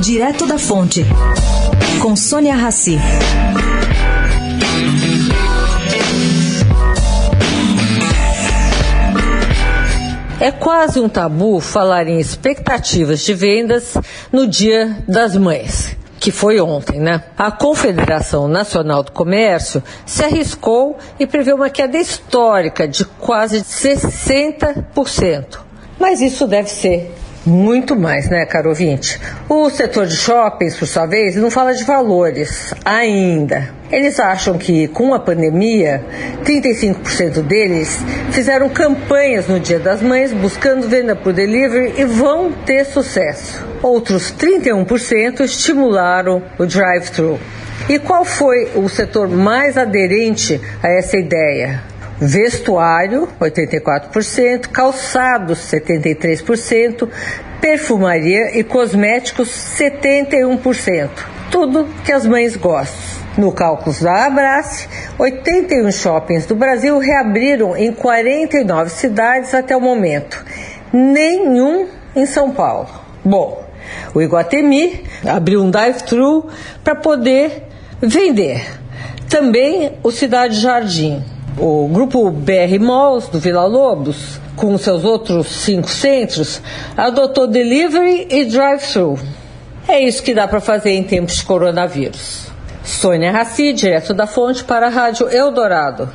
Direto da Fonte, com Sônia Rassi. É quase um tabu falar em expectativas de vendas no Dia das Mães, que foi ontem, né? A Confederação Nacional do Comércio se arriscou e prevê uma queda histórica de quase 60%. Mas isso deve ser muito mais, né, caro ouvinte? O setor de shoppings, por sua vez, não fala de valores ainda. Eles acham que, com a pandemia, 35% deles fizeram campanhas no Dia das Mães buscando venda por delivery e vão ter sucesso. Outros 31% estimularam o drive-thru. E qual foi o setor mais aderente a essa ideia? Vestuário, 84%, calçados, 73%, perfumaria e cosméticos, 71%. Tudo que as mães gostam. No cálculo da Abrace, 81 shoppings do Brasil reabriram em 49 cidades até o momento. Nenhum em São Paulo. Bom, o Iguatemi abriu um drive-thru para poder vender. Também o Cidade Jardim o grupo BR Malls do Vila Lobos, com seus outros cinco centros, adotou delivery e drive-thru. É isso que dá para fazer em tempos de coronavírus. Sônia Raci, direto da fonte para a Rádio Eldorado.